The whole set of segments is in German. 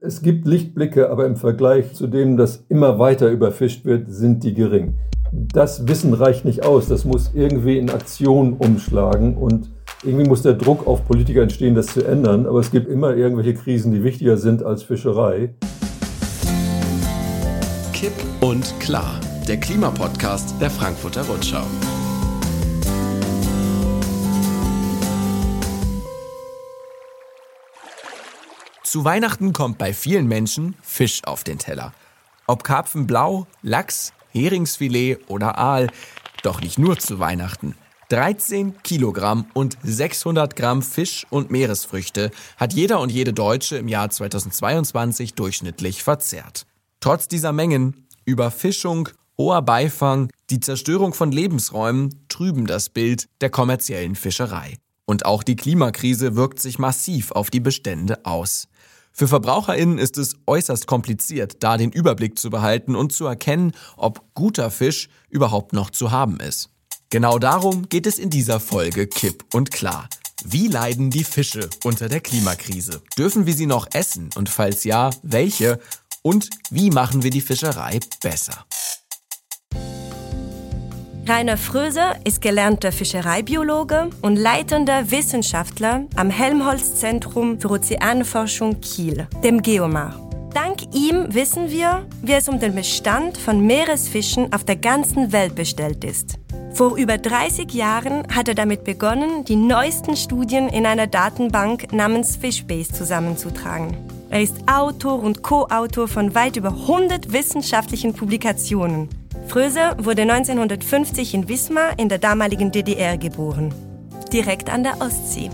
Es gibt Lichtblicke, aber im Vergleich zu dem, dass immer weiter überfischt wird, sind die gering. Das Wissen reicht nicht aus. Das muss irgendwie in Aktion umschlagen und irgendwie muss der Druck auf Politiker entstehen, das zu ändern. Aber es gibt immer irgendwelche Krisen, die wichtiger sind als Fischerei. Kipp und klar, der Klimapodcast der Frankfurter Rundschau. Zu Weihnachten kommt bei vielen Menschen Fisch auf den Teller. Ob Karpfenblau, Lachs, Heringsfilet oder Aal, doch nicht nur zu Weihnachten. 13 Kilogramm und 600 Gramm Fisch und Meeresfrüchte hat jeder und jede Deutsche im Jahr 2022 durchschnittlich verzehrt. Trotz dieser Mengen, Überfischung, hoher Beifang, die Zerstörung von Lebensräumen trüben das Bild der kommerziellen Fischerei. Und auch die Klimakrise wirkt sich massiv auf die Bestände aus. Für VerbraucherInnen ist es äußerst kompliziert, da den Überblick zu behalten und zu erkennen, ob guter Fisch überhaupt noch zu haben ist. Genau darum geht es in dieser Folge Kipp und Klar. Wie leiden die Fische unter der Klimakrise? Dürfen wir sie noch essen und falls ja, welche? Und wie machen wir die Fischerei besser? Rainer Fröser ist gelernter Fischereibiologe und leitender Wissenschaftler am Helmholtz-Zentrum für Ozeanforschung Kiel, dem Geomar. Dank ihm wissen wir, wie es um den Bestand von Meeresfischen auf der ganzen Welt bestellt ist. Vor über 30 Jahren hat er damit begonnen, die neuesten Studien in einer Datenbank namens Fishbase zusammenzutragen. Er ist Autor und Co-Autor von weit über 100 wissenschaftlichen Publikationen Fröser wurde 1950 in Wismar in der damaligen DDR geboren, direkt an der Ostsee.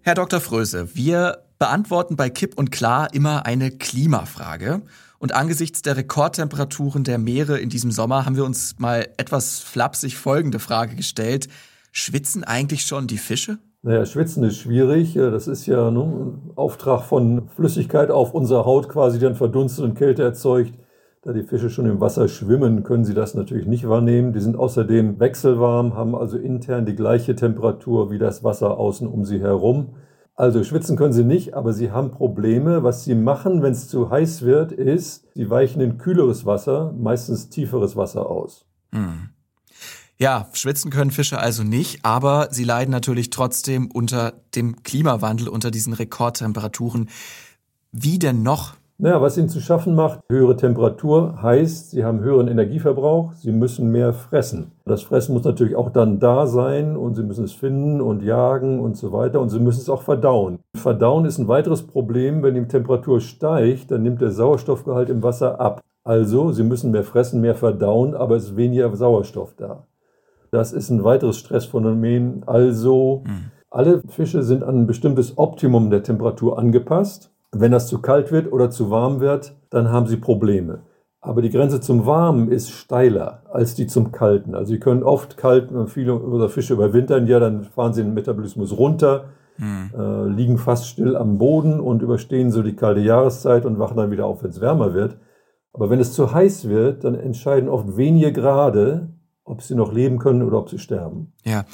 Herr Dr. Fröse, wir beantworten bei Kipp und Klar immer eine Klimafrage. Und angesichts der Rekordtemperaturen der Meere in diesem Sommer haben wir uns mal etwas flapsig folgende Frage gestellt. Schwitzen eigentlich schon die Fische? Naja, Schwitzen ist schwierig. Das ist ja ne, ein Auftrag von Flüssigkeit auf unserer Haut quasi, die dann verdunstet und Kälte erzeugt. Da die Fische schon im Wasser schwimmen, können sie das natürlich nicht wahrnehmen. Die sind außerdem wechselwarm, haben also intern die gleiche Temperatur wie das Wasser außen um sie herum. Also schwitzen können sie nicht, aber sie haben Probleme. Was sie machen, wenn es zu heiß wird, ist, sie weichen in kühleres Wasser, meistens tieferes Wasser aus. Hm. Ja, schwitzen können Fische also nicht, aber sie leiden natürlich trotzdem unter dem Klimawandel, unter diesen Rekordtemperaturen. Wie denn noch? Naja, was ihnen zu schaffen macht, höhere Temperatur heißt, sie haben höheren Energieverbrauch, sie müssen mehr fressen. Das Fressen muss natürlich auch dann da sein und sie müssen es finden und jagen und so weiter und sie müssen es auch verdauen. Verdauen ist ein weiteres Problem, wenn die Temperatur steigt, dann nimmt der Sauerstoffgehalt im Wasser ab. Also, sie müssen mehr fressen, mehr verdauen, aber es ist weniger Sauerstoff da. Das ist ein weiteres Stressphänomen. Also mhm. alle Fische sind an ein bestimmtes Optimum der Temperatur angepasst. Wenn das zu kalt wird oder zu warm wird, dann haben sie Probleme. Aber die Grenze zum Warmen ist steiler als die zum Kalten. Also sie können oft kalt, viele unserer Fische überwintern ja, dann fahren sie den Metabolismus runter, mhm. äh, liegen fast still am Boden und überstehen so die kalte Jahreszeit und wachen dann wieder auf, wenn es wärmer wird. Aber wenn es zu heiß wird, dann entscheiden oft wenige Grade ob sie noch leben können oder ob sie sterben. Ja.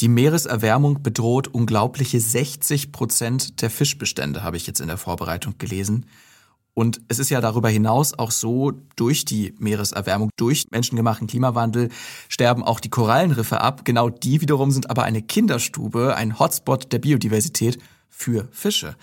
Die Meereserwärmung bedroht unglaubliche 60 Prozent der Fischbestände, habe ich jetzt in der Vorbereitung gelesen. Und es ist ja darüber hinaus auch so, durch die Meereserwärmung, durch menschengemachten Klimawandel sterben auch die Korallenriffe ab. Genau die wiederum sind aber eine Kinderstube, ein Hotspot der Biodiversität für Fische.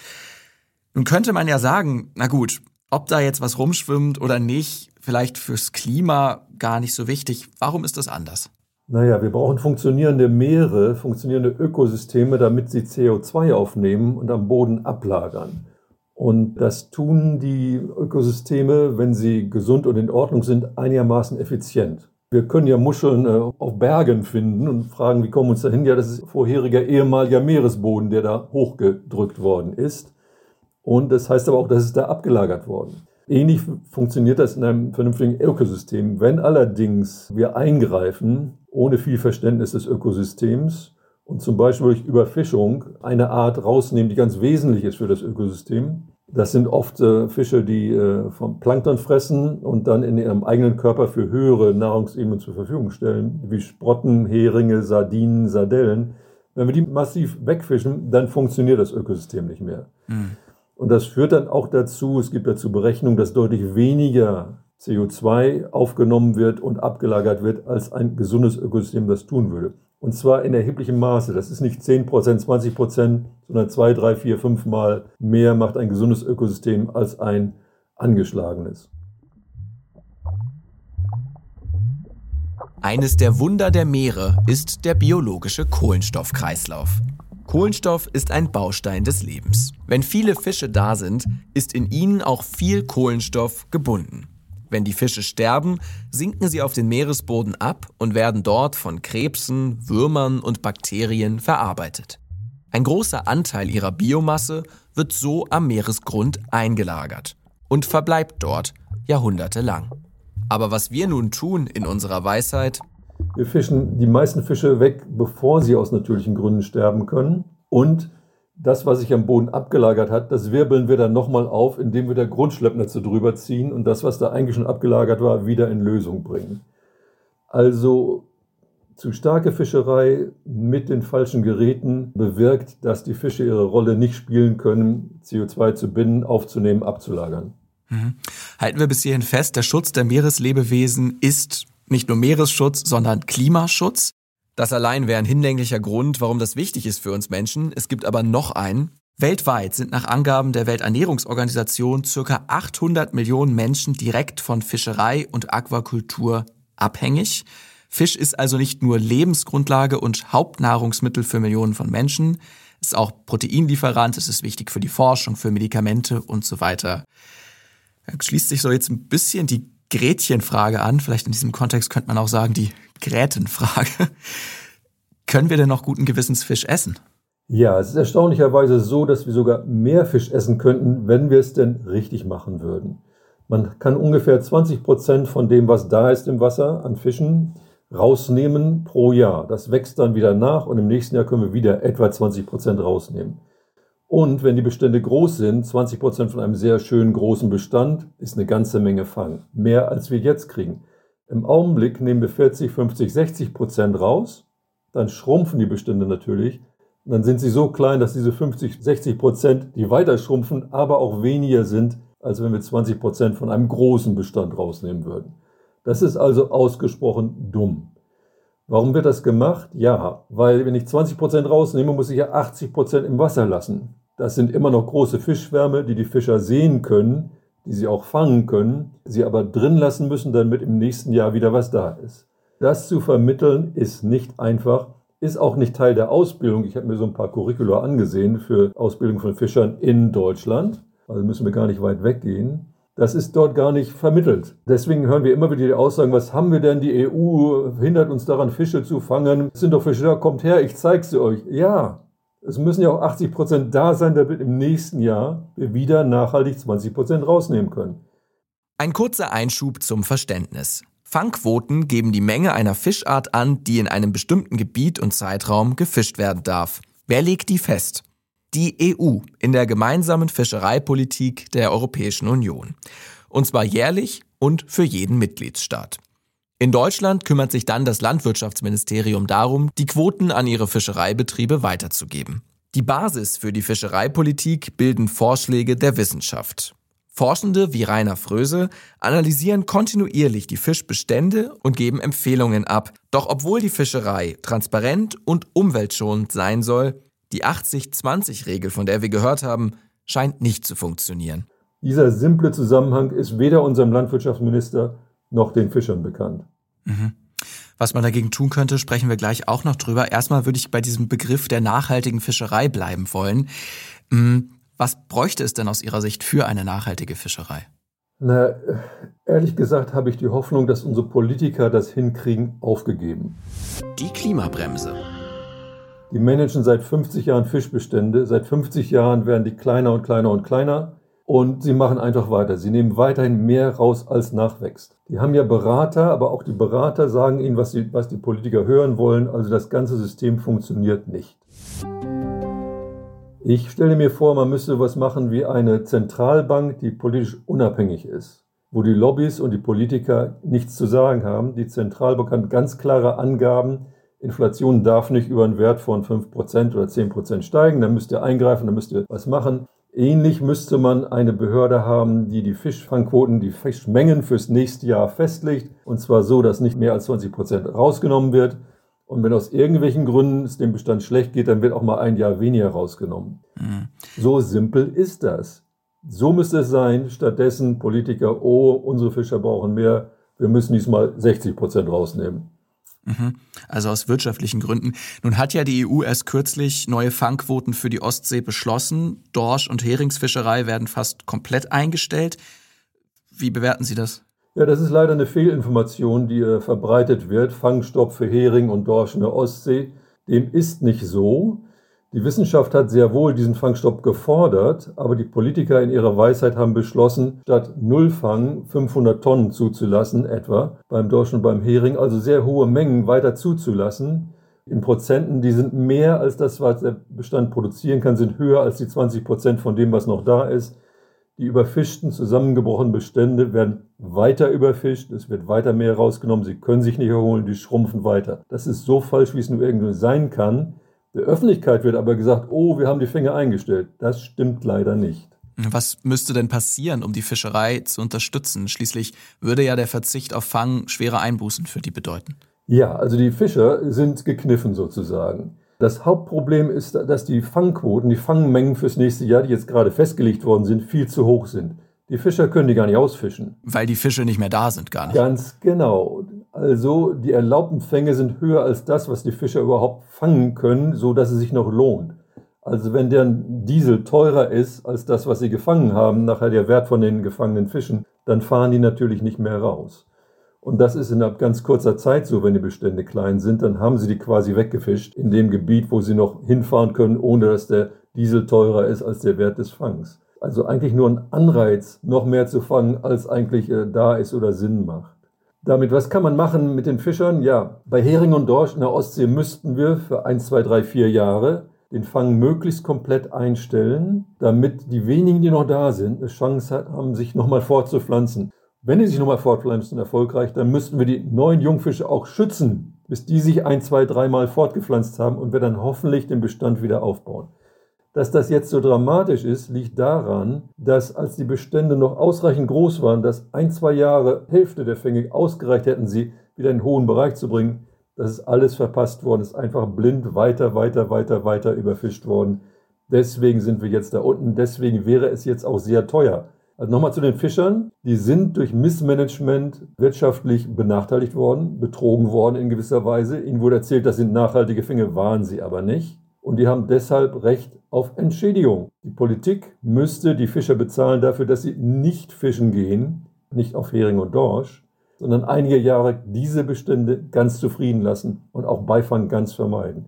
Nun könnte man ja sagen, na gut, ob da jetzt was rumschwimmt oder nicht, vielleicht fürs Klima gar nicht so wichtig. Warum ist das anders? Naja, wir brauchen funktionierende Meere, funktionierende Ökosysteme, damit sie CO2 aufnehmen und am Boden ablagern. Und das tun die Ökosysteme, wenn sie gesund und in Ordnung sind, einigermaßen effizient. Wir können ja Muscheln äh, auf Bergen finden und fragen, wie kommen wir uns dahin? Ja, das ist vorheriger ehemaliger Meeresboden, der da hochgedrückt worden ist. Und das heißt aber auch, dass es da abgelagert worden. Ähnlich funktioniert das in einem vernünftigen Ökosystem. Wenn allerdings wir eingreifen, ohne viel Verständnis des Ökosystems und zum Beispiel durch Überfischung eine Art rausnehmen, die ganz wesentlich ist für das Ökosystem, das sind oft äh, Fische, die äh, vom Plankton fressen und dann in ihrem eigenen Körper für höhere Nahrungsebenen zur Verfügung stellen, wie Sprotten, Heringe, Sardinen, Sardellen. Wenn wir die massiv wegfischen, dann funktioniert das Ökosystem nicht mehr. Mhm. Und das führt dann auch dazu, es gibt dazu Berechnungen, dass deutlich weniger CO2 aufgenommen wird und abgelagert wird, als ein gesundes Ökosystem das tun würde. Und zwar in erheblichem Maße. Das ist nicht 10 Prozent, 20 Prozent, sondern zwei, drei, vier, fünf Mal mehr macht ein gesundes Ökosystem als ein angeschlagenes. Eines der Wunder der Meere ist der biologische Kohlenstoffkreislauf. Kohlenstoff ist ein Baustein des Lebens. Wenn viele Fische da sind, ist in ihnen auch viel Kohlenstoff gebunden. Wenn die Fische sterben, sinken sie auf den Meeresboden ab und werden dort von Krebsen, Würmern und Bakterien verarbeitet. Ein großer Anteil ihrer Biomasse wird so am Meeresgrund eingelagert und verbleibt dort jahrhundertelang. Aber was wir nun tun in unserer Weisheit, wir fischen die meisten Fische weg, bevor sie aus natürlichen Gründen sterben können. Und das, was sich am Boden abgelagert hat, das wirbeln wir dann nochmal auf, indem wir da Grundschleppnetze drüber ziehen und das, was da eigentlich schon abgelagert war, wieder in Lösung bringen. Also zu starke Fischerei mit den falschen Geräten bewirkt, dass die Fische ihre Rolle nicht spielen können, CO2 zu binden, aufzunehmen, abzulagern. Mhm. Halten wir bis hierhin fest, der Schutz der Meereslebewesen ist nicht nur Meeresschutz, sondern Klimaschutz. Das allein wäre ein hinlänglicher Grund, warum das wichtig ist für uns Menschen. Es gibt aber noch einen. Weltweit sind nach Angaben der Welternährungsorganisation circa 800 Millionen Menschen direkt von Fischerei und Aquakultur abhängig. Fisch ist also nicht nur Lebensgrundlage und Hauptnahrungsmittel für Millionen von Menschen, ist auch Proteinlieferant, es ist wichtig für die Forschung, für Medikamente und so weiter. Da schließt sich so jetzt ein bisschen die Gretchenfrage an. Vielleicht in diesem Kontext könnte man auch sagen, die Grätenfrage. Können wir denn noch guten Gewissens Fisch essen? Ja, es ist erstaunlicherweise so, dass wir sogar mehr Fisch essen könnten, wenn wir es denn richtig machen würden. Man kann ungefähr 20 Prozent von dem, was da ist im Wasser an Fischen, rausnehmen pro Jahr. Das wächst dann wieder nach und im nächsten Jahr können wir wieder etwa 20 Prozent rausnehmen. Und wenn die Bestände groß sind, 20 Prozent von einem sehr schönen großen Bestand, ist eine ganze Menge Fang. Mehr als wir jetzt kriegen. Im Augenblick nehmen wir 40, 50, 60 Prozent raus. Dann schrumpfen die Bestände natürlich. Und dann sind sie so klein, dass diese 50, 60 Prozent, die weiter schrumpfen, aber auch weniger sind, als wenn wir 20 Prozent von einem großen Bestand rausnehmen würden. Das ist also ausgesprochen dumm. Warum wird das gemacht? Ja, weil wenn ich 20 Prozent rausnehme, muss ich ja 80 Prozent im Wasser lassen. Das sind immer noch große Fischschwärme, die die Fischer sehen können, die sie auch fangen können, sie aber drin lassen müssen, damit im nächsten Jahr wieder was da ist. Das zu vermitteln ist nicht einfach, ist auch nicht Teil der Ausbildung. Ich habe mir so ein paar Curricula angesehen für Ausbildung von Fischern in Deutschland. Also müssen wir gar nicht weit weggehen. Das ist dort gar nicht vermittelt. Deswegen hören wir immer wieder die Aussagen, was haben wir denn? Die EU hindert uns daran, Fische zu fangen. Es sind doch Fische da, kommt her, ich zeige sie euch. Ja, es müssen ja auch 80 Prozent da sein, damit im nächsten Jahr wir wieder nachhaltig 20 Prozent rausnehmen können. Ein kurzer Einschub zum Verständnis. Fangquoten geben die Menge einer Fischart an, die in einem bestimmten Gebiet und Zeitraum gefischt werden darf. Wer legt die fest? Die EU in der gemeinsamen Fischereipolitik der Europäischen Union. Und zwar jährlich und für jeden Mitgliedsstaat. In Deutschland kümmert sich dann das Landwirtschaftsministerium darum, die Quoten an ihre Fischereibetriebe weiterzugeben. Die Basis für die Fischereipolitik bilden Vorschläge der Wissenschaft. Forschende wie Rainer Fröse analysieren kontinuierlich die Fischbestände und geben Empfehlungen ab. Doch obwohl die Fischerei transparent und umweltschonend sein soll, die 80-20-Regel, von der wir gehört haben, scheint nicht zu funktionieren. Dieser simple Zusammenhang ist weder unserem Landwirtschaftsminister noch den Fischern bekannt. Mhm. Was man dagegen tun könnte, sprechen wir gleich auch noch drüber. Erstmal würde ich bei diesem Begriff der nachhaltigen Fischerei bleiben wollen. Mm, was bräuchte es denn aus Ihrer Sicht für eine nachhaltige Fischerei? Na, ehrlich gesagt habe ich die Hoffnung, dass unsere Politiker das hinkriegen, aufgegeben. Die Klimabremse. Die managen seit 50 Jahren Fischbestände. Seit 50 Jahren werden die kleiner und kleiner und kleiner. Und sie machen einfach weiter. Sie nehmen weiterhin mehr raus, als nachwächst. Die haben ja Berater, aber auch die Berater sagen ihnen, was die, was die Politiker hören wollen. Also das ganze System funktioniert nicht. Ich stelle mir vor, man müsste was machen wie eine Zentralbank, die politisch unabhängig ist, wo die Lobbys und die Politiker nichts zu sagen haben. Die Zentralbank hat ganz klare Angaben, Inflation darf nicht über einen Wert von 5% oder 10% steigen, dann müsst ihr eingreifen, dann müsst ihr was machen. Ähnlich müsste man eine Behörde haben, die die Fischfangquoten, die Fischmengen fürs nächste Jahr festlegt. Und zwar so, dass nicht mehr als 20 Prozent rausgenommen wird. Und wenn aus irgendwelchen Gründen es dem Bestand schlecht geht, dann wird auch mal ein Jahr weniger rausgenommen. Mhm. So simpel ist das. So müsste es sein. Stattdessen Politiker, oh, unsere Fischer brauchen mehr. Wir müssen diesmal 60 Prozent rausnehmen. Mhm. Also aus wirtschaftlichen Gründen. Nun hat ja die EU erst kürzlich neue Fangquoten für die Ostsee beschlossen. Dorsch- und Heringsfischerei werden fast komplett eingestellt. Wie bewerten Sie das? Ja, das ist leider eine Fehlinformation, die äh, verbreitet wird. Fangstopp für Hering und Dorsch in der Ostsee. Dem ist nicht so. Die Wissenschaft hat sehr wohl diesen Fangstopp gefordert, aber die Politiker in ihrer Weisheit haben beschlossen, statt Nullfang 500 Tonnen zuzulassen, etwa beim Dorsch und beim Hering, also sehr hohe Mengen weiter zuzulassen. In Prozenten, die sind mehr als das, was der Bestand produzieren kann, sind höher als die 20 Prozent von dem, was noch da ist. Die überfischten, zusammengebrochenen Bestände werden weiter überfischt, es wird weiter mehr rausgenommen, sie können sich nicht erholen, die schrumpfen weiter. Das ist so falsch, wie es nur irgendwie sein kann. Der Öffentlichkeit wird aber gesagt, oh, wir haben die Fänge eingestellt. Das stimmt leider nicht. Was müsste denn passieren, um die Fischerei zu unterstützen? Schließlich würde ja der Verzicht auf Fang schwere Einbußen für die bedeuten. Ja, also die Fischer sind gekniffen sozusagen. Das Hauptproblem ist, dass die Fangquoten, die Fangmengen fürs nächste Jahr, die jetzt gerade festgelegt worden sind, viel zu hoch sind. Die Fischer können die gar nicht ausfischen. Weil die Fische nicht mehr da sind, gar nicht. Ganz genau. Also die erlaubten Fänge sind höher als das, was die Fischer überhaupt fangen können, so dass es sich noch lohnt. Also wenn der Diesel teurer ist als das, was sie gefangen haben, nachher der Wert von den gefangenen Fischen, dann fahren die natürlich nicht mehr raus. Und das ist innerhalb ganz kurzer Zeit so, wenn die Bestände klein sind, dann haben sie die quasi weggefischt in dem Gebiet, wo sie noch hinfahren können, ohne dass der Diesel teurer ist als der Wert des Fangs. Also eigentlich nur ein Anreiz, noch mehr zu fangen, als eigentlich äh, da ist oder Sinn macht. Damit, was kann man machen mit den Fischern? Ja, bei Hering und Dorsch in der Ostsee müssten wir für 1, 2, 3, 4 Jahre den Fang möglichst komplett einstellen, damit die wenigen, die noch da sind, eine Chance haben, sich nochmal fortzupflanzen. Wenn die sich nochmal fortpflanzen erfolgreich, dann müssten wir die neuen Jungfische auch schützen, bis die sich ein, zwei, dreimal fortgepflanzt haben und wir dann hoffentlich den Bestand wieder aufbauen. Dass das jetzt so dramatisch ist, liegt daran, dass als die Bestände noch ausreichend groß waren, dass ein, zwei Jahre Hälfte der Fänge ausgereicht hätten, sie wieder in den hohen Bereich zu bringen. Das ist alles verpasst worden, ist einfach blind weiter, weiter, weiter, weiter überfischt worden. Deswegen sind wir jetzt da unten. Deswegen wäre es jetzt auch sehr teuer. Also nochmal zu den Fischern. Die sind durch Missmanagement wirtschaftlich benachteiligt worden, betrogen worden in gewisser Weise. Ihnen wurde erzählt, das sind nachhaltige Fänge, waren sie aber nicht und die haben deshalb Recht auf Entschädigung. Die Politik müsste die Fischer bezahlen dafür, dass sie nicht fischen gehen, nicht auf Hering und Dorsch, sondern einige Jahre diese Bestände ganz zufrieden lassen und auch Beifang ganz vermeiden.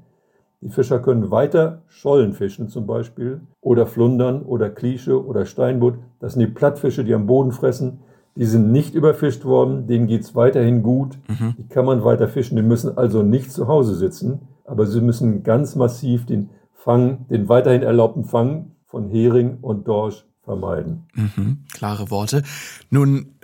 Die Fischer können weiter Schollen fischen zum Beispiel oder Flundern oder Klische oder Steinbutt. Das sind die Plattfische, die am Boden fressen. Die sind nicht überfischt worden, denen geht es weiterhin gut. Mhm. Die kann man weiter fischen, die müssen also nicht zu Hause sitzen aber sie müssen ganz massiv den Fang, den weiterhin erlaubten Fang von Hering und Dorsch vermeiden. Mhm, klare Worte. Nun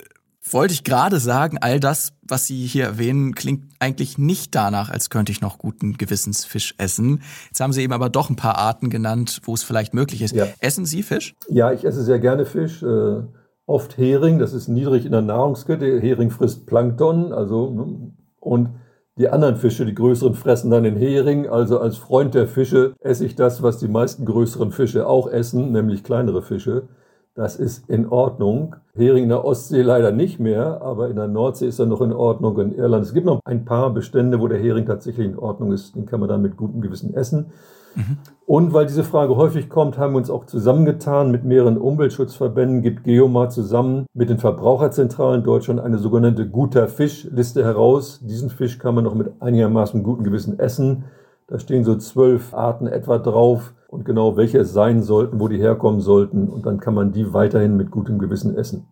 wollte ich gerade sagen, all das, was Sie hier erwähnen, klingt eigentlich nicht danach, als könnte ich noch guten Gewissens Fisch essen. Jetzt haben Sie eben aber doch ein paar Arten genannt, wo es vielleicht möglich ist. Ja. Essen Sie Fisch? Ja, ich esse sehr gerne Fisch. Äh, oft Hering, das ist niedrig in der Nahrungskette. Hering frisst Plankton, also ne, und die anderen Fische, die größeren, fressen dann den Hering. Also als Freund der Fische esse ich das, was die meisten größeren Fische auch essen, nämlich kleinere Fische. Das ist in Ordnung. Hering in der Ostsee leider nicht mehr, aber in der Nordsee ist er noch in Ordnung. In Irland. Es gibt noch ein paar Bestände, wo der Hering tatsächlich in Ordnung ist. Den kann man dann mit gutem Gewissen essen. Und weil diese Frage häufig kommt, haben wir uns auch zusammengetan mit mehreren Umweltschutzverbänden, gibt Geomar zusammen mit den Verbraucherzentralen Deutschland eine sogenannte Guter Fisch-Liste heraus. Diesen Fisch kann man noch mit einigermaßen gutem Gewissen essen. Da stehen so zwölf Arten etwa drauf und genau welche es sein sollten, wo die herkommen sollten. Und dann kann man die weiterhin mit gutem Gewissen essen.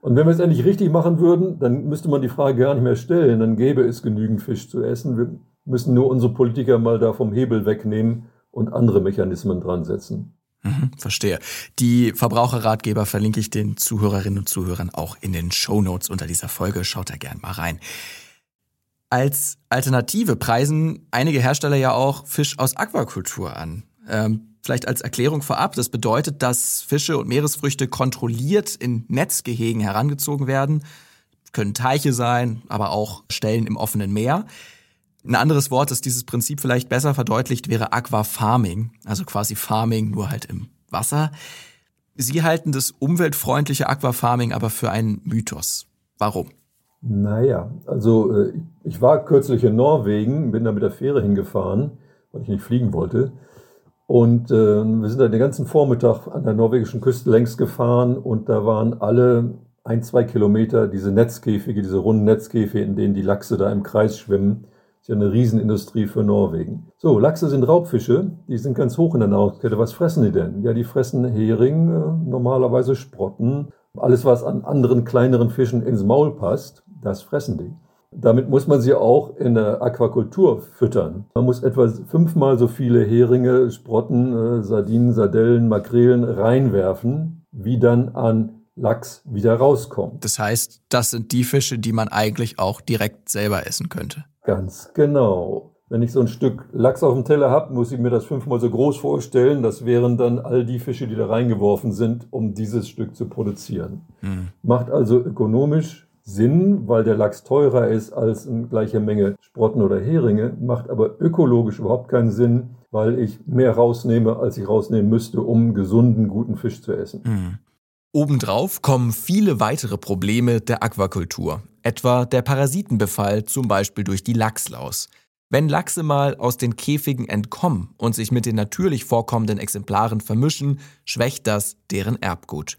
Und wenn wir es endlich richtig machen würden, dann müsste man die Frage gar nicht mehr stellen. Dann gäbe es genügend Fisch zu essen. Wir müssen nur unsere Politiker mal da vom Hebel wegnehmen und andere Mechanismen dran setzen. Mhm, verstehe. Die Verbraucherratgeber verlinke ich den Zuhörerinnen und Zuhörern auch in den Show Notes unter dieser Folge. Schaut da gern mal rein. Als Alternative preisen einige Hersteller ja auch Fisch aus Aquakultur an. Ähm, vielleicht als Erklärung vorab, das bedeutet, dass Fische und Meeresfrüchte kontrolliert in Netzgehegen herangezogen werden. Können Teiche sein, aber auch Stellen im offenen Meer. Ein anderes Wort, das dieses Prinzip vielleicht besser verdeutlicht, wäre Aquafarming, also quasi Farming nur halt im Wasser. Sie halten das umweltfreundliche Aquafarming aber für einen Mythos. Warum? Naja, also äh, ich war kürzlich in Norwegen, bin da mit der Fähre hingefahren, weil ich nicht fliegen wollte. Und äh, wir sind da den ganzen Vormittag an der norwegischen Küste längs gefahren und da waren alle ein, zwei Kilometer diese Netzkäfige, diese runden Netzkäfige, in denen die Lachse da im Kreis schwimmen. Ist ja eine Riesenindustrie für Norwegen. So, Lachse sind Raubfische, die sind ganz hoch in der Nahrungskette. Was fressen die denn? Ja, die fressen Hering, äh, normalerweise Sprotten, alles, was an anderen kleineren Fischen ins Maul passt. Das fressen die. Damit muss man sie auch in der Aquakultur füttern. Man muss etwa fünfmal so viele Heringe, Sprotten, äh, Sardinen, Sardellen, Makrelen reinwerfen, wie dann an Lachs wieder rauskommt. Das heißt, das sind die Fische, die man eigentlich auch direkt selber essen könnte. Ganz genau. Wenn ich so ein Stück Lachs auf dem Teller habe, muss ich mir das fünfmal so groß vorstellen. Das wären dann all die Fische, die da reingeworfen sind, um dieses Stück zu produzieren. Hm. Macht also ökonomisch Sinn, weil der Lachs teurer ist als eine gleiche Menge Sprotten oder Heringe, macht aber ökologisch überhaupt keinen Sinn, weil ich mehr rausnehme, als ich rausnehmen müsste, um gesunden, guten Fisch zu essen. Mhm. Obendrauf kommen viele weitere Probleme der Aquakultur, etwa der Parasitenbefall, zum Beispiel durch die Lachslaus. Wenn Lachse mal aus den Käfigen entkommen und sich mit den natürlich vorkommenden Exemplaren vermischen, schwächt das deren Erbgut.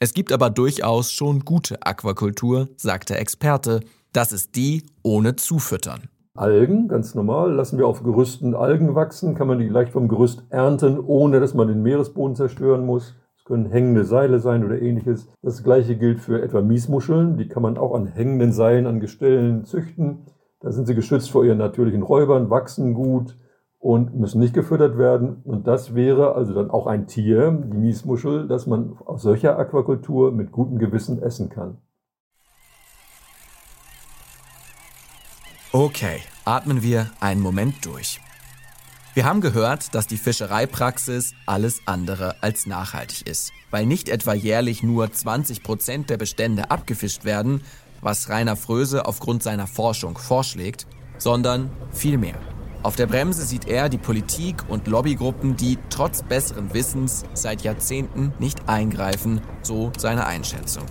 Es gibt aber durchaus schon gute Aquakultur, sagt der Experte. Das ist die ohne Zufüttern. Algen, ganz normal, lassen wir auf Gerüsten Algen wachsen, kann man die leicht vom Gerüst ernten, ohne dass man den Meeresboden zerstören muss. Es können hängende Seile sein oder ähnliches. Das gleiche gilt für etwa Miesmuscheln, die kann man auch an hängenden Seilen an Gestellen züchten. Da sind sie geschützt vor ihren natürlichen Räubern, wachsen gut, und müssen nicht gefüttert werden. Und das wäre also dann auch ein Tier, die Miesmuschel, das man aus solcher Aquakultur mit gutem Gewissen essen kann. Okay, atmen wir einen Moment durch. Wir haben gehört, dass die Fischereipraxis alles andere als nachhaltig ist, weil nicht etwa jährlich nur 20 Prozent der Bestände abgefischt werden, was Rainer Fröse aufgrund seiner Forschung vorschlägt, sondern viel mehr. Auf der Bremse sieht er die Politik und Lobbygruppen, die trotz besseren Wissens seit Jahrzehnten nicht eingreifen, so seine Einschätzung.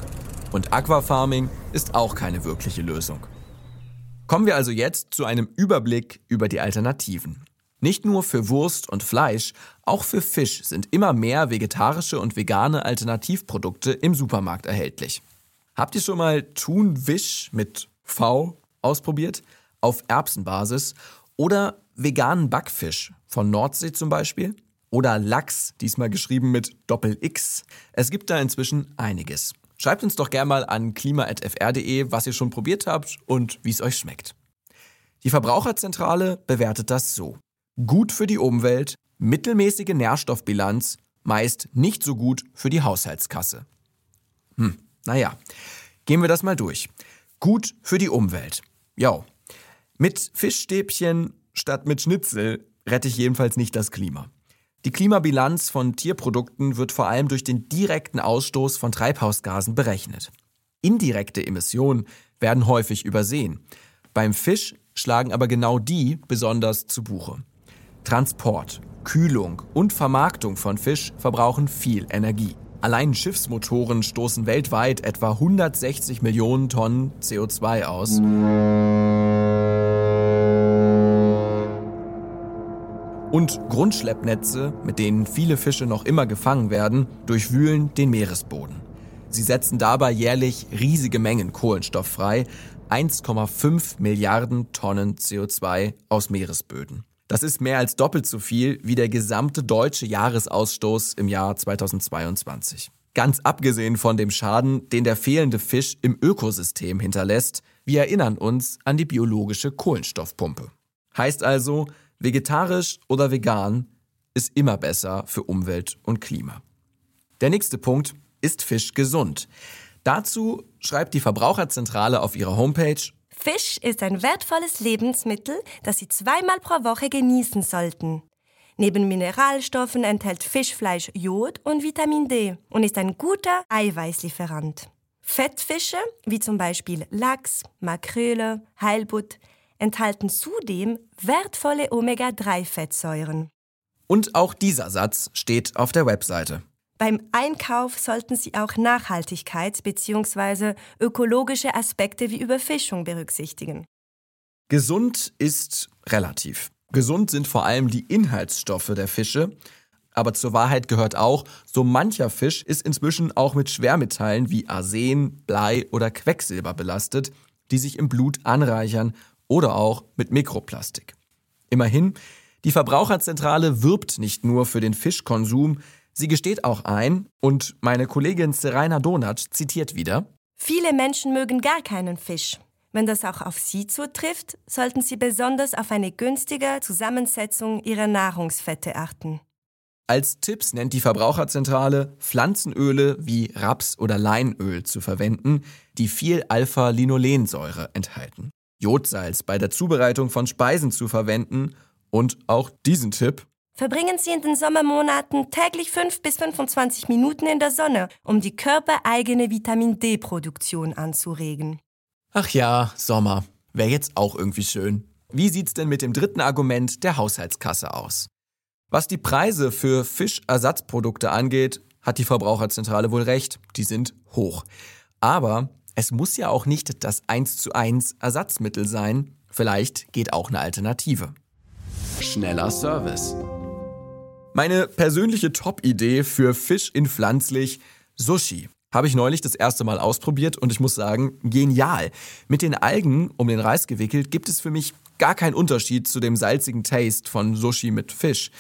Und Aquafarming ist auch keine wirkliche Lösung. Kommen wir also jetzt zu einem Überblick über die Alternativen. Nicht nur für Wurst und Fleisch, auch für Fisch sind immer mehr vegetarische und vegane Alternativprodukte im Supermarkt erhältlich. Habt ihr schon mal Thunfisch mit V ausprobiert? Auf Erbsenbasis oder veganen Backfisch von Nordsee zum Beispiel. Oder Lachs, diesmal geschrieben mit Doppel-X. Es gibt da inzwischen einiges. Schreibt uns doch gerne mal an klima.fr.de, was ihr schon probiert habt und wie es euch schmeckt. Die Verbraucherzentrale bewertet das so. Gut für die Umwelt, mittelmäßige Nährstoffbilanz, meist nicht so gut für die Haushaltskasse. Hm, naja, gehen wir das mal durch. Gut für die Umwelt. Jo, mit Fischstäbchen statt mit Schnitzel rette ich jedenfalls nicht das Klima. Die Klimabilanz von Tierprodukten wird vor allem durch den direkten Ausstoß von Treibhausgasen berechnet. Indirekte Emissionen werden häufig übersehen. Beim Fisch schlagen aber genau die besonders zu Buche. Transport, Kühlung und Vermarktung von Fisch verbrauchen viel Energie. Allein Schiffsmotoren stoßen weltweit etwa 160 Millionen Tonnen CO2 aus. Und Grundschleppnetze, mit denen viele Fische noch immer gefangen werden, durchwühlen den Meeresboden. Sie setzen dabei jährlich riesige Mengen Kohlenstoff frei, 1,5 Milliarden Tonnen CO2 aus Meeresböden. Das ist mehr als doppelt so viel wie der gesamte deutsche Jahresausstoß im Jahr 2022. Ganz abgesehen von dem Schaden, den der fehlende Fisch im Ökosystem hinterlässt, wir erinnern uns an die biologische Kohlenstoffpumpe. Heißt also, Vegetarisch oder vegan ist immer besser für Umwelt und Klima. Der nächste Punkt ist Fisch gesund. Dazu schreibt die Verbraucherzentrale auf ihrer Homepage, Fisch ist ein wertvolles Lebensmittel, das Sie zweimal pro Woche genießen sollten. Neben Mineralstoffen enthält Fischfleisch Jod und Vitamin D und ist ein guter Eiweißlieferant. Fettfische, wie zum Beispiel Lachs, Makrele, Heilbutt, enthalten zudem wertvolle Omega-3-Fettsäuren. Und auch dieser Satz steht auf der Webseite. Beim Einkauf sollten Sie auch Nachhaltigkeits- bzw. ökologische Aspekte wie Überfischung berücksichtigen. Gesund ist relativ. Gesund sind vor allem die Inhaltsstoffe der Fische. Aber zur Wahrheit gehört auch, so mancher Fisch ist inzwischen auch mit Schwermetallen wie Arsen, Blei oder Quecksilber belastet, die sich im Blut anreichern oder auch mit Mikroplastik. Immerhin, die Verbraucherzentrale wirbt nicht nur für den Fischkonsum, Sie gesteht auch ein, und meine Kollegin Serena Donat zitiert wieder, Viele Menschen mögen gar keinen Fisch. Wenn das auch auf Sie zutrifft, sollten Sie besonders auf eine günstige Zusammensetzung Ihrer Nahrungsfette achten. Als Tipps nennt die Verbraucherzentrale, Pflanzenöle wie Raps- oder Leinöl zu verwenden, die viel Alpha-Linolensäure enthalten. Jodsalz bei der Zubereitung von Speisen zu verwenden und auch diesen Tipp Verbringen Sie in den Sommermonaten täglich 5 bis 25 Minuten in der Sonne, um die körpereigene Vitamin D-Produktion anzuregen. Ach ja, Sommer. Wäre jetzt auch irgendwie schön. Wie sieht's denn mit dem dritten Argument der Haushaltskasse aus? Was die Preise für Fischersatzprodukte angeht, hat die Verbraucherzentrale wohl recht, die sind hoch. Aber es muss ja auch nicht das 1 zu 1 Ersatzmittel sein, vielleicht geht auch eine Alternative. Schneller Service. Meine persönliche Top-Idee für Fisch in pflanzlich Sushi. Habe ich neulich das erste Mal ausprobiert und ich muss sagen, genial. Mit den Algen um den Reis gewickelt gibt es für mich gar keinen Unterschied zu dem salzigen Taste von Sushi mit Fisch.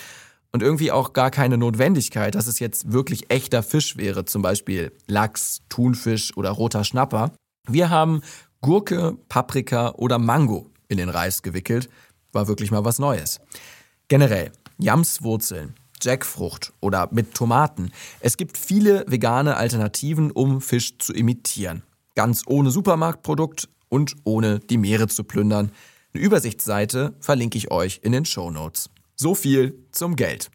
Und irgendwie auch gar keine Notwendigkeit, dass es jetzt wirklich echter Fisch wäre, zum Beispiel Lachs, Thunfisch oder roter Schnapper. Wir haben Gurke, Paprika oder Mango in den Reis gewickelt. War wirklich mal was Neues. Generell, Jamswurzeln, Jackfrucht oder mit Tomaten. Es gibt viele vegane Alternativen, um Fisch zu imitieren. Ganz ohne Supermarktprodukt und ohne die Meere zu plündern. Eine Übersichtsseite verlinke ich euch in den Show Notes. So viel zum Geld.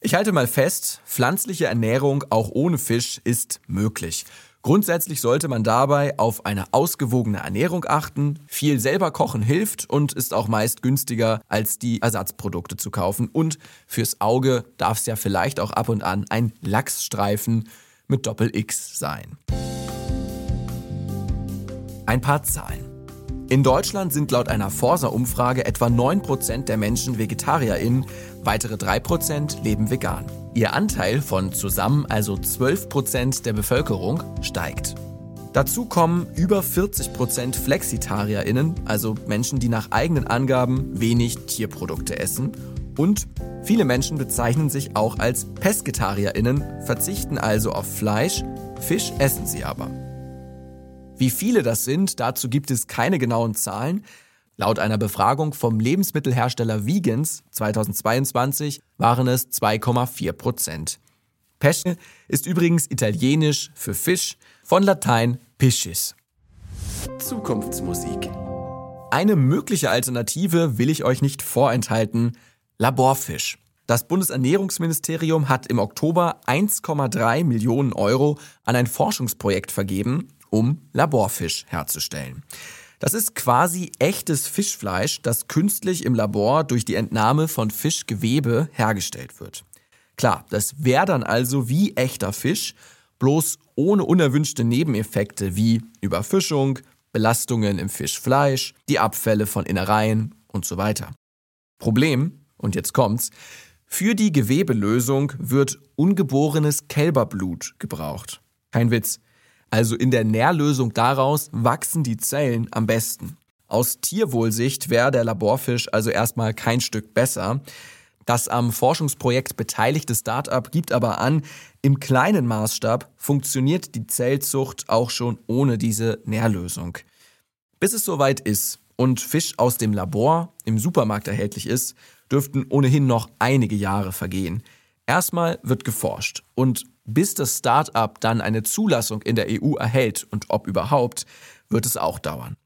Ich halte mal fest, pflanzliche Ernährung auch ohne Fisch ist möglich. Grundsätzlich sollte man dabei auf eine ausgewogene Ernährung achten. Viel selber kochen hilft und ist auch meist günstiger, als die Ersatzprodukte zu kaufen. Und fürs Auge darf es ja vielleicht auch ab und an ein Lachsstreifen mit Doppel-X sein. Ein paar Zahlen. In Deutschland sind laut einer Forsa-Umfrage etwa 9% der Menschen VegetarierInnen, weitere 3% leben vegan. Ihr Anteil von zusammen also 12% der Bevölkerung steigt. Dazu kommen über 40% FlexitarierInnen, also Menschen, die nach eigenen Angaben wenig Tierprodukte essen. Und viele Menschen bezeichnen sich auch als PesketarierInnen, verzichten also auf Fleisch, Fisch essen sie aber. Wie viele das sind, dazu gibt es keine genauen Zahlen. Laut einer Befragung vom Lebensmittelhersteller Vegans 2022 waren es 2,4 Prozent. Pesce ist übrigens italienisch für Fisch, von Latein piscis. Zukunftsmusik. Eine mögliche Alternative will ich euch nicht vorenthalten. Laborfisch. Das Bundesernährungsministerium hat im Oktober 1,3 Millionen Euro an ein Forschungsprojekt vergeben, um Laborfisch herzustellen. Das ist quasi echtes Fischfleisch, das künstlich im Labor durch die Entnahme von Fischgewebe hergestellt wird. Klar, das wäre dann also wie echter Fisch, bloß ohne unerwünschte Nebeneffekte wie Überfischung, Belastungen im Fischfleisch, die Abfälle von Innereien und so weiter. Problem, und jetzt kommt's, für die Gewebelösung wird ungeborenes Kälberblut gebraucht. Kein Witz. Also in der Nährlösung daraus wachsen die Zellen am besten. Aus Tierwohlsicht wäre der Laborfisch also erstmal kein Stück besser. Das am Forschungsprojekt beteiligte Startup gibt aber an, im kleinen Maßstab funktioniert die Zellzucht auch schon ohne diese Nährlösung. Bis es soweit ist und Fisch aus dem Labor im Supermarkt erhältlich ist, dürften ohnehin noch einige Jahre vergehen. Erstmal wird geforscht und bis das Start-up dann eine Zulassung in der EU erhält und ob überhaupt, wird es auch dauern.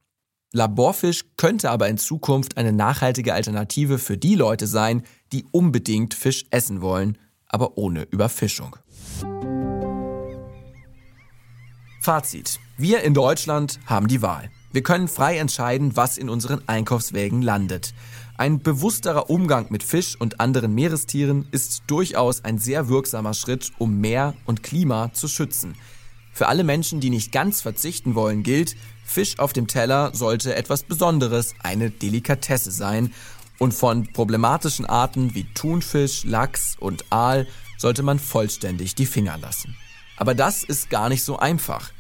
Laborfisch könnte aber in Zukunft eine nachhaltige Alternative für die Leute sein, die unbedingt Fisch essen wollen, aber ohne Überfischung. Fazit. Wir in Deutschland haben die Wahl. Wir können frei entscheiden, was in unseren Einkaufswägen landet. Ein bewussterer Umgang mit Fisch und anderen Meerestieren ist durchaus ein sehr wirksamer Schritt, um Meer und Klima zu schützen. Für alle Menschen, die nicht ganz verzichten wollen, gilt, Fisch auf dem Teller sollte etwas Besonderes, eine Delikatesse sein. Und von problematischen Arten wie Thunfisch, Lachs und Aal sollte man vollständig die Finger lassen. Aber das ist gar nicht so einfach.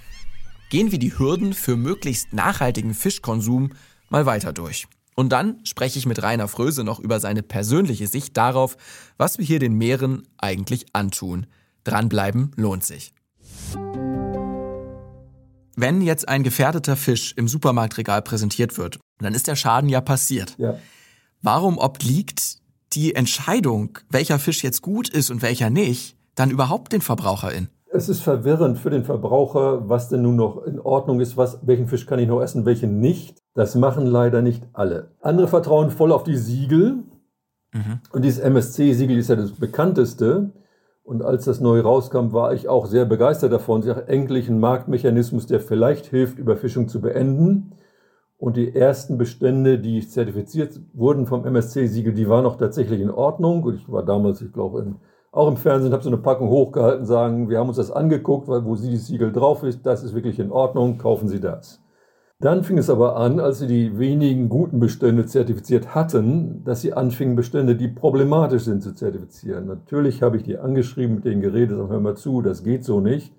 Gehen wir die Hürden für möglichst nachhaltigen Fischkonsum mal weiter durch. Und dann spreche ich mit Rainer Fröse noch über seine persönliche Sicht darauf, was wir hier den Meeren eigentlich antun. Dranbleiben lohnt sich. Wenn jetzt ein gefährdeter Fisch im Supermarktregal präsentiert wird, dann ist der Schaden ja passiert. Ja. Warum obliegt die Entscheidung, welcher Fisch jetzt gut ist und welcher nicht, dann überhaupt den Verbraucherin? Es ist verwirrend für den Verbraucher, was denn nun noch in Ordnung ist, was, welchen Fisch kann ich noch essen, welchen nicht. Das machen leider nicht alle. Andere vertrauen voll auf die Siegel. Mhm. Und dieses MSC-Siegel ist ja das bekannteste. Und als das neu rauskam, war ich auch sehr begeistert davon. Ich sage, endlich ein Marktmechanismus, der vielleicht hilft, Überfischung zu beenden. Und die ersten Bestände, die zertifiziert wurden vom MSC-Siegel, die waren auch tatsächlich in Ordnung. Und ich war damals, ich glaube, in, auch im Fernsehen, habe so eine Packung hochgehalten, sagen, wir haben uns das angeguckt, weil wo Sie das Siegel drauf ist, das ist wirklich in Ordnung, kaufen Sie das. Dann fing es aber an, als sie die wenigen guten Bestände zertifiziert hatten, dass sie anfingen, Bestände, die problematisch sind, zu zertifizieren. Natürlich habe ich die angeschrieben, mit denen geredet, sagen, hör mal zu, das geht so nicht.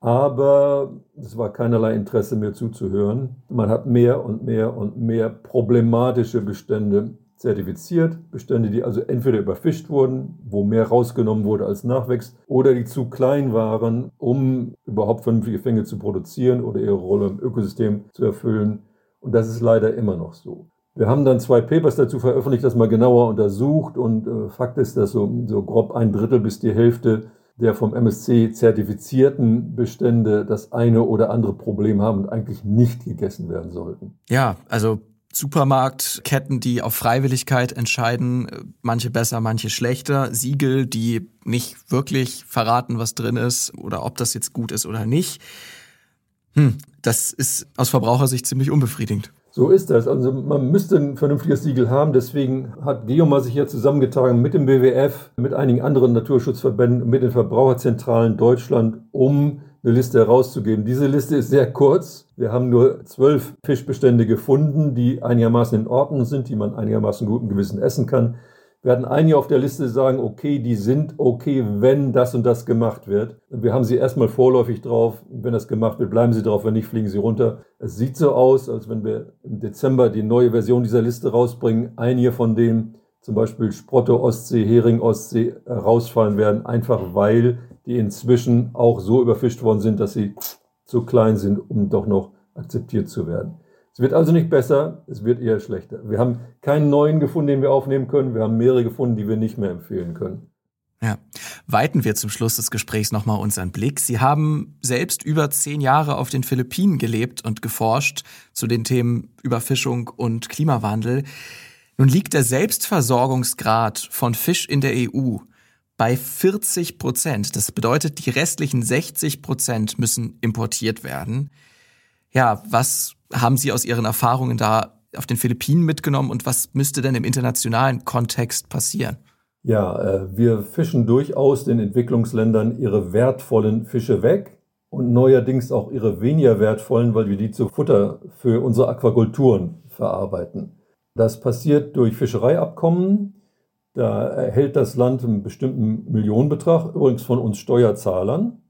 Aber es war keinerlei Interesse mehr zuzuhören. Man hat mehr und mehr und mehr problematische Bestände zertifiziert. Bestände, die also entweder überfischt wurden, wo mehr rausgenommen wurde als nachwächst, oder die zu klein waren, um überhaupt vernünftige Fänge zu produzieren oder ihre Rolle im Ökosystem zu erfüllen. Und das ist leider immer noch so. Wir haben dann zwei Papers dazu veröffentlicht, das mal genauer untersucht und äh, Fakt ist, dass so, so grob ein Drittel bis die Hälfte der vom MSC zertifizierten Bestände das eine oder andere Problem haben und eigentlich nicht gegessen werden sollten. Ja, also Supermarktketten, die auf Freiwilligkeit entscheiden, manche besser, manche schlechter, Siegel, die nicht wirklich verraten, was drin ist oder ob das jetzt gut ist oder nicht. Hm, das ist aus Verbrauchersicht ziemlich unbefriedigend. So ist das. Also man müsste ein vernünftiges Siegel haben. Deswegen hat Geoma sich hier zusammengetragen mit dem WWF, mit einigen anderen Naturschutzverbänden, mit den Verbraucherzentralen Deutschland, um eine Liste herauszugeben. Diese Liste ist sehr kurz. Wir haben nur zwölf Fischbestände gefunden, die einigermaßen in Ordnung sind, die man einigermaßen guten Gewissen essen kann. Wir hatten einige auf der Liste sagen, okay, die sind okay, wenn das und das gemacht wird. Wir haben sie erstmal vorläufig drauf. Wenn das gemacht wird, bleiben sie drauf. Wenn nicht, fliegen sie runter. Es sieht so aus, als wenn wir im Dezember die neue Version dieser Liste rausbringen. Einige von denen, zum Beispiel Sprotte Ostsee, Hering Ostsee, rausfallen werden, einfach weil die inzwischen auch so überfischt worden sind, dass sie zu klein sind, um doch noch akzeptiert zu werden. Es wird also nicht besser, es wird eher schlechter. Wir haben keinen neuen gefunden, den wir aufnehmen können. Wir haben mehrere gefunden, die wir nicht mehr empfehlen können. Ja, weiten wir zum Schluss des Gesprächs nochmal unseren Blick. Sie haben selbst über zehn Jahre auf den Philippinen gelebt und geforscht zu den Themen Überfischung und Klimawandel. Nun liegt der Selbstversorgungsgrad von Fisch in der EU bei 40 Prozent. Das bedeutet, die restlichen 60 Prozent müssen importiert werden. Ja, was haben Sie aus Ihren Erfahrungen da auf den Philippinen mitgenommen und was müsste denn im internationalen Kontext passieren? Ja, äh, wir fischen durchaus den Entwicklungsländern ihre wertvollen Fische weg und neuerdings auch ihre weniger wertvollen, weil wir die zu Futter für unsere Aquakulturen verarbeiten. Das passiert durch Fischereiabkommen, da erhält das Land einen bestimmten Millionenbetrag, übrigens von uns Steuerzahlern,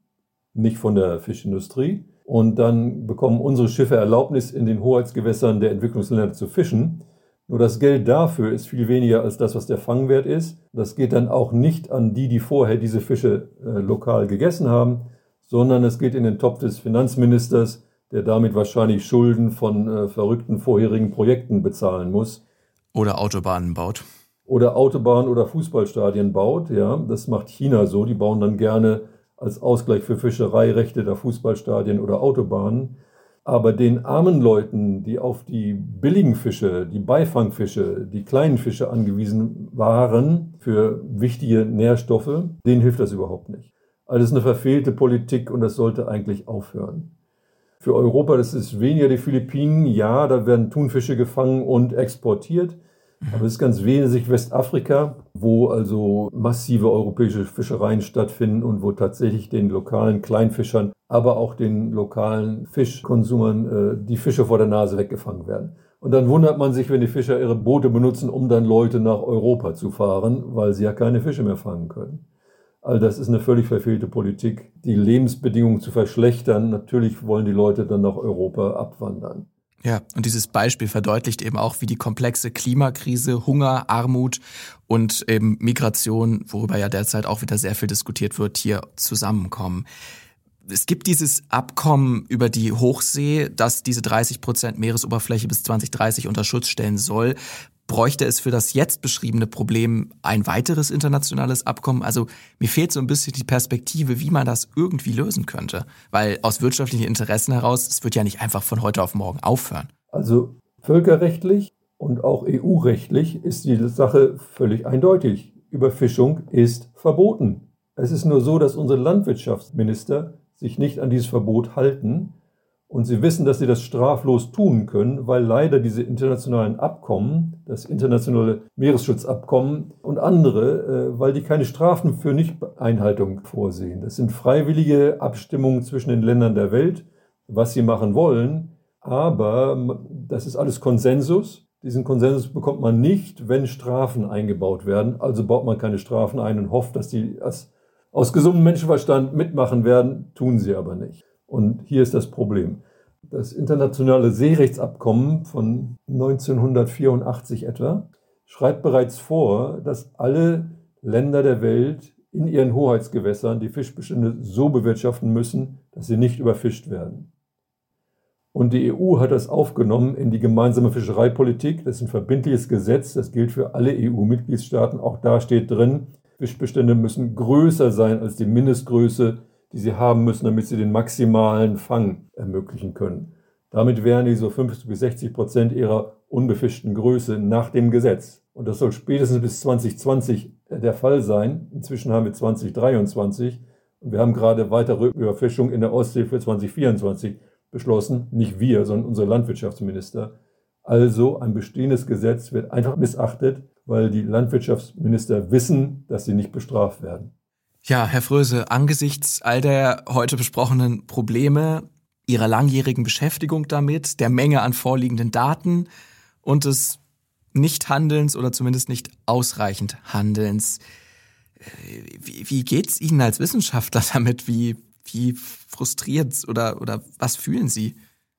nicht von der Fischindustrie. Und dann bekommen unsere Schiffe Erlaubnis, in den Hoheitsgewässern der Entwicklungsländer zu fischen. Nur das Geld dafür ist viel weniger als das, was der Fangwert ist. Das geht dann auch nicht an die, die vorher diese Fische äh, lokal gegessen haben, sondern es geht in den Topf des Finanzministers, der damit wahrscheinlich Schulden von äh, verrückten vorherigen Projekten bezahlen muss. Oder Autobahnen baut. Oder Autobahnen oder Fußballstadien baut. Ja, das macht China so. Die bauen dann gerne als Ausgleich für Fischereirechte der Fußballstadien oder Autobahnen. Aber den armen Leuten, die auf die billigen Fische, die Beifangfische, die kleinen Fische angewiesen waren für wichtige Nährstoffe, denen hilft das überhaupt nicht. Also das ist eine verfehlte Politik und das sollte eigentlich aufhören. Für Europa, das ist weniger die Philippinen, ja, da werden Thunfische gefangen und exportiert. Aber es ist ganz wesentlich Westafrika, wo also massive europäische Fischereien stattfinden und wo tatsächlich den lokalen Kleinfischern, aber auch den lokalen Fischkonsumern äh, die Fische vor der Nase weggefangen werden. Und dann wundert man sich, wenn die Fischer ihre Boote benutzen, um dann Leute nach Europa zu fahren, weil sie ja keine Fische mehr fangen können. All das ist eine völlig verfehlte Politik, die Lebensbedingungen zu verschlechtern. Natürlich wollen die Leute dann nach Europa abwandern. Ja, und dieses Beispiel verdeutlicht eben auch, wie die komplexe Klimakrise, Hunger, Armut und eben Migration, worüber ja derzeit auch wieder sehr viel diskutiert wird, hier zusammenkommen. Es gibt dieses Abkommen über die Hochsee, das diese 30 Prozent Meeresoberfläche bis 2030 unter Schutz stellen soll bräuchte es für das jetzt beschriebene Problem ein weiteres internationales Abkommen? Also mir fehlt so ein bisschen die Perspektive, wie man das irgendwie lösen könnte. Weil aus wirtschaftlichen Interessen heraus, es wird ja nicht einfach von heute auf morgen aufhören. Also völkerrechtlich und auch EU-rechtlich ist die Sache völlig eindeutig. Überfischung ist verboten. Es ist nur so, dass unsere Landwirtschaftsminister sich nicht an dieses Verbot halten und sie wissen, dass sie das straflos tun können, weil leider diese internationalen Abkommen, das internationale Meeresschutzabkommen und andere, äh, weil die keine Strafen für Nichteinhaltung vorsehen. Das sind freiwillige Abstimmungen zwischen den Ländern der Welt, was sie machen wollen. Aber das ist alles Konsensus. Diesen Konsensus bekommt man nicht, wenn Strafen eingebaut werden. Also baut man keine Strafen ein und hofft, dass die aus gesundem Menschenverstand mitmachen werden, tun sie aber nicht. Und hier ist das Problem. Das internationale Seerechtsabkommen von 1984 etwa schreibt bereits vor, dass alle Länder der Welt in ihren Hoheitsgewässern die Fischbestände so bewirtschaften müssen, dass sie nicht überfischt werden. Und die EU hat das aufgenommen in die gemeinsame Fischereipolitik. Das ist ein verbindliches Gesetz, das gilt für alle EU-Mitgliedstaaten. Auch da steht drin, Fischbestände müssen größer sein als die Mindestgröße die sie haben müssen, damit sie den maximalen Fang ermöglichen können. Damit wären die so 50 bis 60 Prozent ihrer unbefischten Größe nach dem Gesetz. Und das soll spätestens bis 2020 der Fall sein. Inzwischen haben wir 2023 und wir haben gerade weitere Überfischung in der Ostsee für 2024 beschlossen. Nicht wir, sondern unser Landwirtschaftsminister. Also ein bestehendes Gesetz wird einfach missachtet, weil die Landwirtschaftsminister wissen, dass sie nicht bestraft werden. Ja, Herr Fröse, angesichts all der heute besprochenen Probleme, Ihrer langjährigen Beschäftigung damit, der Menge an vorliegenden Daten und des Nichthandelns oder zumindest nicht ausreichend Handelns, äh, wie, wie geht's Ihnen als Wissenschaftler damit? Wie, wie frustriert oder, oder was fühlen Sie?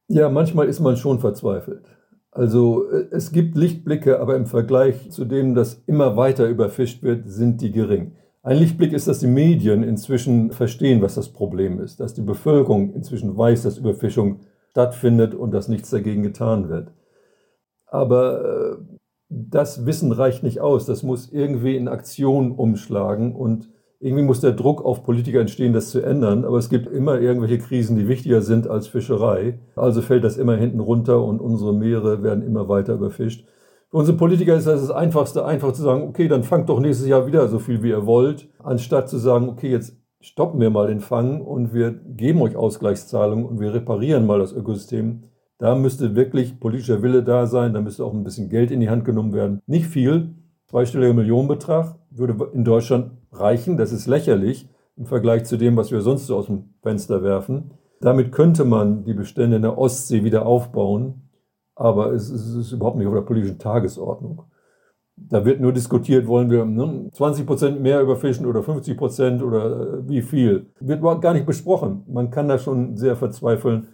Ja, manchmal ist man schon verzweifelt. Also äh, es gibt Lichtblicke, aber im Vergleich zu dem, dass immer weiter überfischt wird, sind die gering. Ein Lichtblick ist, dass die Medien inzwischen verstehen, was das Problem ist, dass die Bevölkerung inzwischen weiß, dass Überfischung stattfindet und dass nichts dagegen getan wird. Aber äh, das Wissen reicht nicht aus. Das muss irgendwie in Aktion umschlagen und irgendwie muss der Druck auf Politiker entstehen, das zu ändern. Aber es gibt immer irgendwelche Krisen, die wichtiger sind als Fischerei. Also fällt das immer hinten runter und unsere Meere werden immer weiter überfischt. Für unsere Politiker ist das das Einfachste, einfach zu sagen, okay, dann fangt doch nächstes Jahr wieder so viel, wie ihr wollt, anstatt zu sagen, okay, jetzt stoppen wir mal den Fang und wir geben euch Ausgleichszahlungen und wir reparieren mal das Ökosystem. Da müsste wirklich politischer Wille da sein, da müsste auch ein bisschen Geld in die Hand genommen werden. Nicht viel, zweistelliger Millionenbetrag würde in Deutschland reichen, das ist lächerlich im Vergleich zu dem, was wir sonst so aus dem Fenster werfen. Damit könnte man die Bestände in der Ostsee wieder aufbauen aber es, es ist überhaupt nicht auf der politischen Tagesordnung. Da wird nur diskutiert, wollen wir ne, 20 Prozent mehr überfischen oder 50 Prozent oder äh, wie viel. Wird überhaupt gar nicht besprochen. Man kann da schon sehr verzweifeln.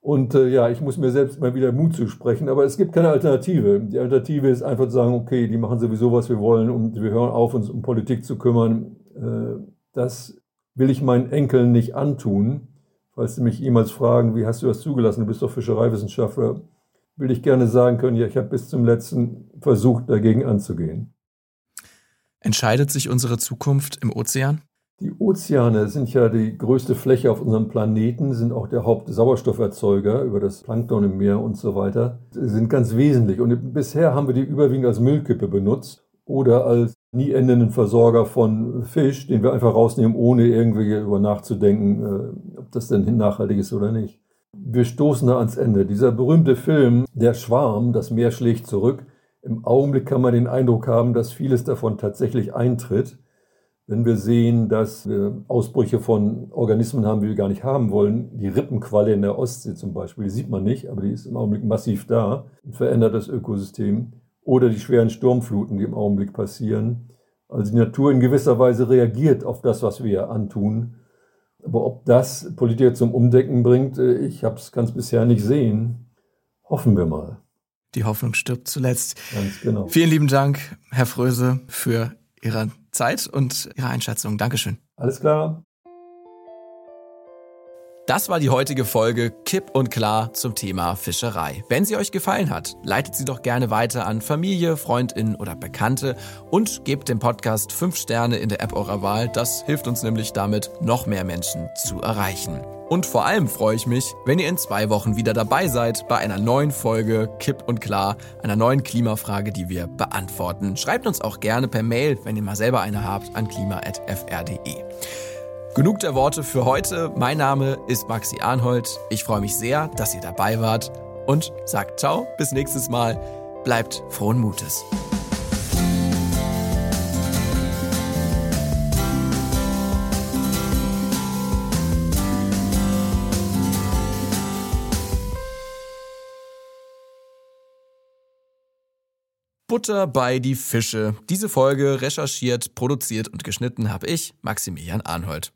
Und äh, ja, ich muss mir selbst mal wieder Mut zusprechen, aber es gibt keine Alternative. Die Alternative ist einfach zu sagen, okay, die machen sowieso, was wir wollen und wir hören auf, uns um Politik zu kümmern. Äh, das will ich meinen Enkeln nicht antun. Falls sie mich jemals fragen, wie hast du das zugelassen? Du bist doch Fischereiwissenschaftler will ich gerne sagen können, ja, ich habe bis zum letzten versucht, dagegen anzugehen. Entscheidet sich unsere Zukunft im Ozean? Die Ozeane sind ja die größte Fläche auf unserem Planeten, sind auch der Hauptsauerstofferzeuger über das Plankton im Meer und so weiter, Sie sind ganz wesentlich. Und bisher haben wir die überwiegend als Müllkippe benutzt oder als nie endenden Versorger von Fisch, den wir einfach rausnehmen, ohne irgendwie über nachzudenken, äh, ob das denn nachhaltig ist oder nicht. Wir stoßen da ans Ende. Dieser berühmte Film Der Schwarm, das Meer schlägt zurück. Im Augenblick kann man den Eindruck haben, dass vieles davon tatsächlich eintritt. Wenn wir sehen, dass wir Ausbrüche von Organismen haben, die wir gar nicht haben wollen, die Rippenqualle in der Ostsee zum Beispiel, die sieht man nicht, aber die ist im Augenblick massiv da und verändert das Ökosystem. Oder die schweren Sturmfluten, die im Augenblick passieren. Also die Natur in gewisser Weise reagiert auf das, was wir antun. Aber ob das Politiker zum Umdecken bringt, äh, ich kann es bisher nicht sehen. Hoffen wir mal. Die Hoffnung stirbt zuletzt. Ganz genau. Vielen lieben Dank, Herr Fröse, für Ihre Zeit und Ihre Einschätzung. Dankeschön. Alles klar. Das war die heutige Folge Kipp und Klar zum Thema Fischerei. Wenn sie euch gefallen hat, leitet sie doch gerne weiter an Familie, Freundinnen oder Bekannte und gebt dem Podcast 5 Sterne in der App eurer Wahl. Das hilft uns nämlich damit, noch mehr Menschen zu erreichen. Und vor allem freue ich mich, wenn ihr in zwei Wochen wieder dabei seid bei einer neuen Folge Kipp und Klar, einer neuen Klimafrage, die wir beantworten. Schreibt uns auch gerne per Mail, wenn ihr mal selber eine habt, an klima.fr.de. Genug der Worte für heute. Mein Name ist Maxi Arnhold. Ich freue mich sehr, dass ihr dabei wart und sagt ciao, bis nächstes Mal. Bleibt frohen Mutes. Butter bei die Fische. Diese Folge recherchiert, produziert und geschnitten habe ich, Maximilian Arnhold.